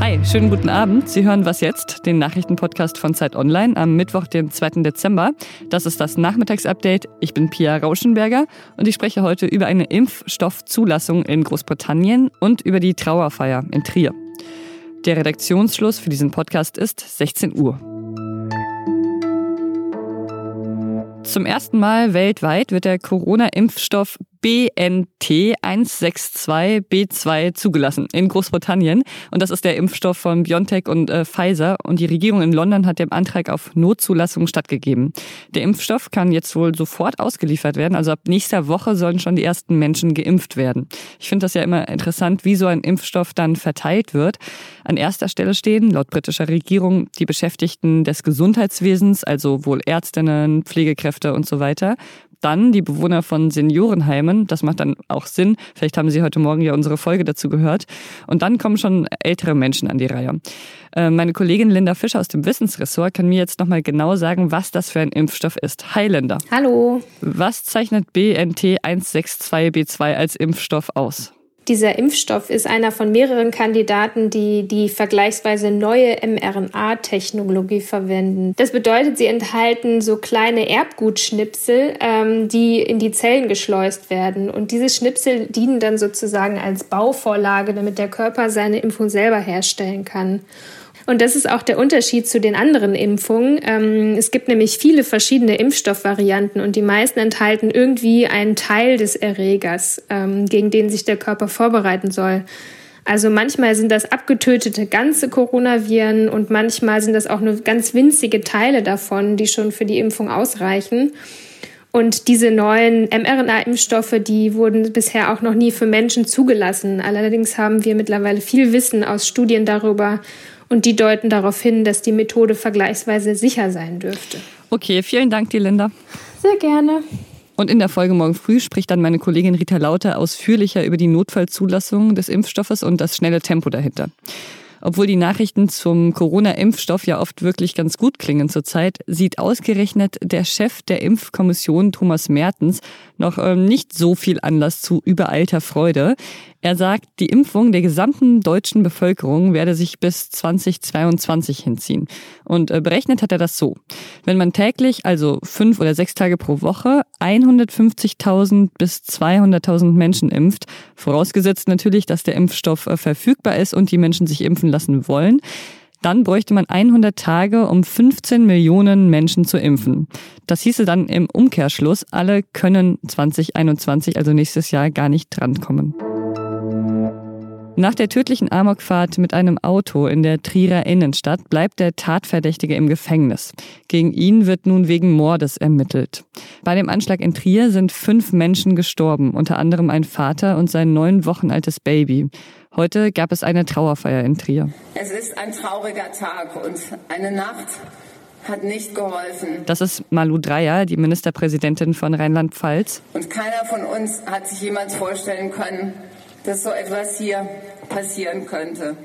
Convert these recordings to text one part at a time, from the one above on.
Hi, schönen guten Abend. Sie hören Was jetzt, den Nachrichtenpodcast von Zeit Online am Mittwoch, dem 2. Dezember. Das ist das Nachmittagsupdate. Ich bin Pia Rauschenberger und ich spreche heute über eine Impfstoffzulassung in Großbritannien und über die Trauerfeier in Trier. Der Redaktionsschluss für diesen Podcast ist 16 Uhr. Zum ersten Mal weltweit wird der Corona-Impfstoff BNT 162b2 zugelassen in Großbritannien. Und das ist der Impfstoff von BioNTech und äh, Pfizer. Und die Regierung in London hat dem Antrag auf Notzulassung stattgegeben. Der Impfstoff kann jetzt wohl sofort ausgeliefert werden. Also ab nächster Woche sollen schon die ersten Menschen geimpft werden. Ich finde das ja immer interessant, wie so ein Impfstoff dann verteilt wird. An erster Stelle stehen, laut britischer Regierung, die Beschäftigten des Gesundheitswesens, also wohl Ärztinnen, Pflegekräfte und so weiter dann die Bewohner von Seniorenheimen. Das macht dann auch Sinn. Vielleicht haben Sie heute Morgen ja unsere Folge dazu gehört. Und dann kommen schon ältere Menschen an die Reihe. Äh, meine Kollegin Linda Fischer aus dem Wissensressort kann mir jetzt nochmal genau sagen, was das für ein Impfstoff ist. Hi Linda. Hallo. Was zeichnet BNT 162b2 als Impfstoff aus? Dieser Impfstoff ist einer von mehreren Kandidaten, die die vergleichsweise neue mRNA-Technologie verwenden. Das bedeutet, sie enthalten so kleine Erbgutschnipsel, ähm, die in die Zellen geschleust werden. Und diese Schnipsel dienen dann sozusagen als Bauvorlage, damit der Körper seine Impfung selber herstellen kann. Und das ist auch der Unterschied zu den anderen Impfungen. Ähm, es gibt nämlich viele verschiedene Impfstoffvarianten und die meisten enthalten irgendwie einen Teil des Erregers, ähm, gegen den sich der Körper vorbereiten soll. Also manchmal sind das abgetötete ganze Coronaviren und manchmal sind das auch nur ganz winzige Teile davon, die schon für die Impfung ausreichen. Und diese neuen mRNA-Impfstoffe, die wurden bisher auch noch nie für Menschen zugelassen. Allerdings haben wir mittlerweile viel Wissen aus Studien darüber, und die deuten darauf hin, dass die Methode vergleichsweise sicher sein dürfte. Okay, vielen Dank dir, Linda. Sehr gerne. Und in der Folge morgen früh spricht dann meine Kollegin Rita Lauter ausführlicher über die Notfallzulassung des Impfstoffes und das schnelle Tempo dahinter. Obwohl die Nachrichten zum Corona-Impfstoff ja oft wirklich ganz gut klingen zurzeit, sieht ausgerechnet der Chef der Impfkommission Thomas Mertens noch ähm, nicht so viel Anlass zu übereilter Freude. Er sagt, die Impfung der gesamten deutschen Bevölkerung werde sich bis 2022 hinziehen. Und äh, berechnet hat er das so. Wenn man täglich, also fünf oder sechs Tage pro Woche, 150.000 bis 200.000 Menschen impft, vorausgesetzt natürlich, dass der Impfstoff äh, verfügbar ist und die Menschen sich impfen lassen wollen, dann bräuchte man 100 Tage, um 15 Millionen Menschen zu impfen. Das hieße dann im Umkehrschluss, alle können 2021, also nächstes Jahr, gar nicht drankommen. Nach der tödlichen Amokfahrt mit einem Auto in der Trierer Innenstadt bleibt der Tatverdächtige im Gefängnis. Gegen ihn wird nun wegen Mordes ermittelt. Bei dem Anschlag in Trier sind fünf Menschen gestorben, unter anderem ein Vater und sein neun Wochen altes Baby. Heute gab es eine Trauerfeier in Trier. Es ist ein trauriger Tag und eine Nacht hat nicht geholfen. Das ist Malu Dreyer, die Ministerpräsidentin von Rheinland-Pfalz. Und keiner von uns hat sich jemals vorstellen können, dass so etwas hier passieren könnte.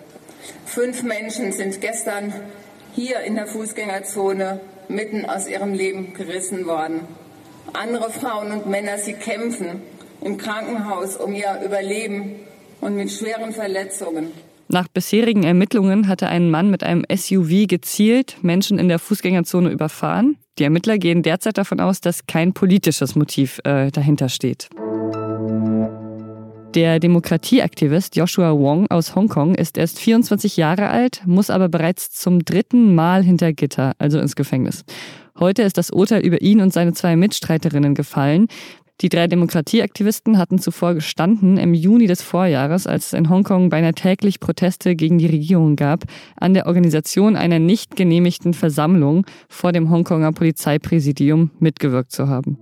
Fünf Menschen sind gestern hier in der Fußgängerzone mitten aus ihrem Leben gerissen worden. Andere Frauen und Männer, sie kämpfen im Krankenhaus um ihr Überleben und mit schweren Verletzungen. Nach bisherigen Ermittlungen hatte ein Mann mit einem SUV gezielt Menschen in der Fußgängerzone überfahren. Die Ermittler gehen derzeit davon aus, dass kein politisches Motiv äh, dahinter steht. Der Demokratieaktivist Joshua Wong aus Hongkong ist erst 24 Jahre alt, muss aber bereits zum dritten Mal hinter Gitter, also ins Gefängnis. Heute ist das Urteil über ihn und seine zwei Mitstreiterinnen gefallen. Die drei Demokratieaktivisten hatten zuvor gestanden im Juni des Vorjahres, als es in Hongkong beinahe täglich Proteste gegen die Regierung gab, an der Organisation einer nicht genehmigten Versammlung vor dem Hongkonger Polizeipräsidium mitgewirkt zu haben.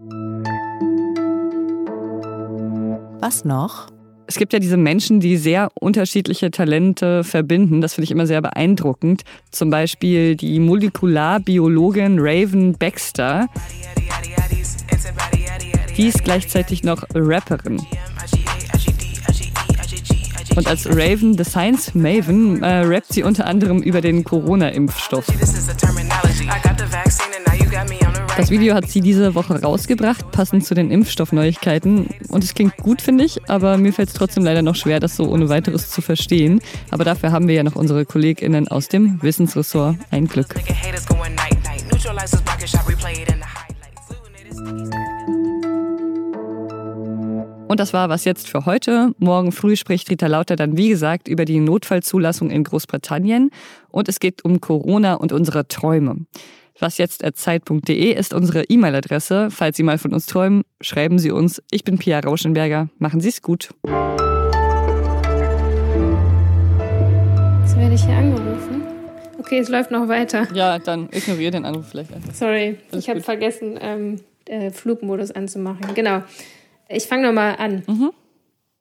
Was noch? Es gibt ja diese Menschen, die sehr unterschiedliche Talente verbinden. Das finde ich immer sehr beeindruckend. Zum Beispiel die Molekularbiologin Raven Baxter. Die ist gleichzeitig noch Rapperin. Und als Raven, the Science Maven, äh, rappt sie unter anderem über den Corona-Impfstoff. Das Video hat sie diese Woche rausgebracht, passend zu den Impfstoffneuigkeiten. Und es klingt gut, finde ich, aber mir fällt es trotzdem leider noch schwer, das so ohne weiteres zu verstehen. Aber dafür haben wir ja noch unsere KollegInnen aus dem Wissensressort. Ein Glück. Und das war was jetzt für heute. Morgen früh spricht Rita Lauter dann, wie gesagt, über die Notfallzulassung in Großbritannien. Und es geht um Corona und unsere Träume. Was jetzt Zeit.de ist unsere E-Mail-Adresse. Falls Sie mal von uns träumen, schreiben Sie uns. Ich bin Pia Rauschenberger. Machen Sie es gut. Jetzt werde ich hier angerufen. Okay, es läuft noch weiter. Ja, dann ignoriere den Anruf vielleicht einfach. Sorry, Alles ich habe vergessen, ähm, äh, Flugmodus anzumachen. Genau. Ich fange nochmal an. Mhm.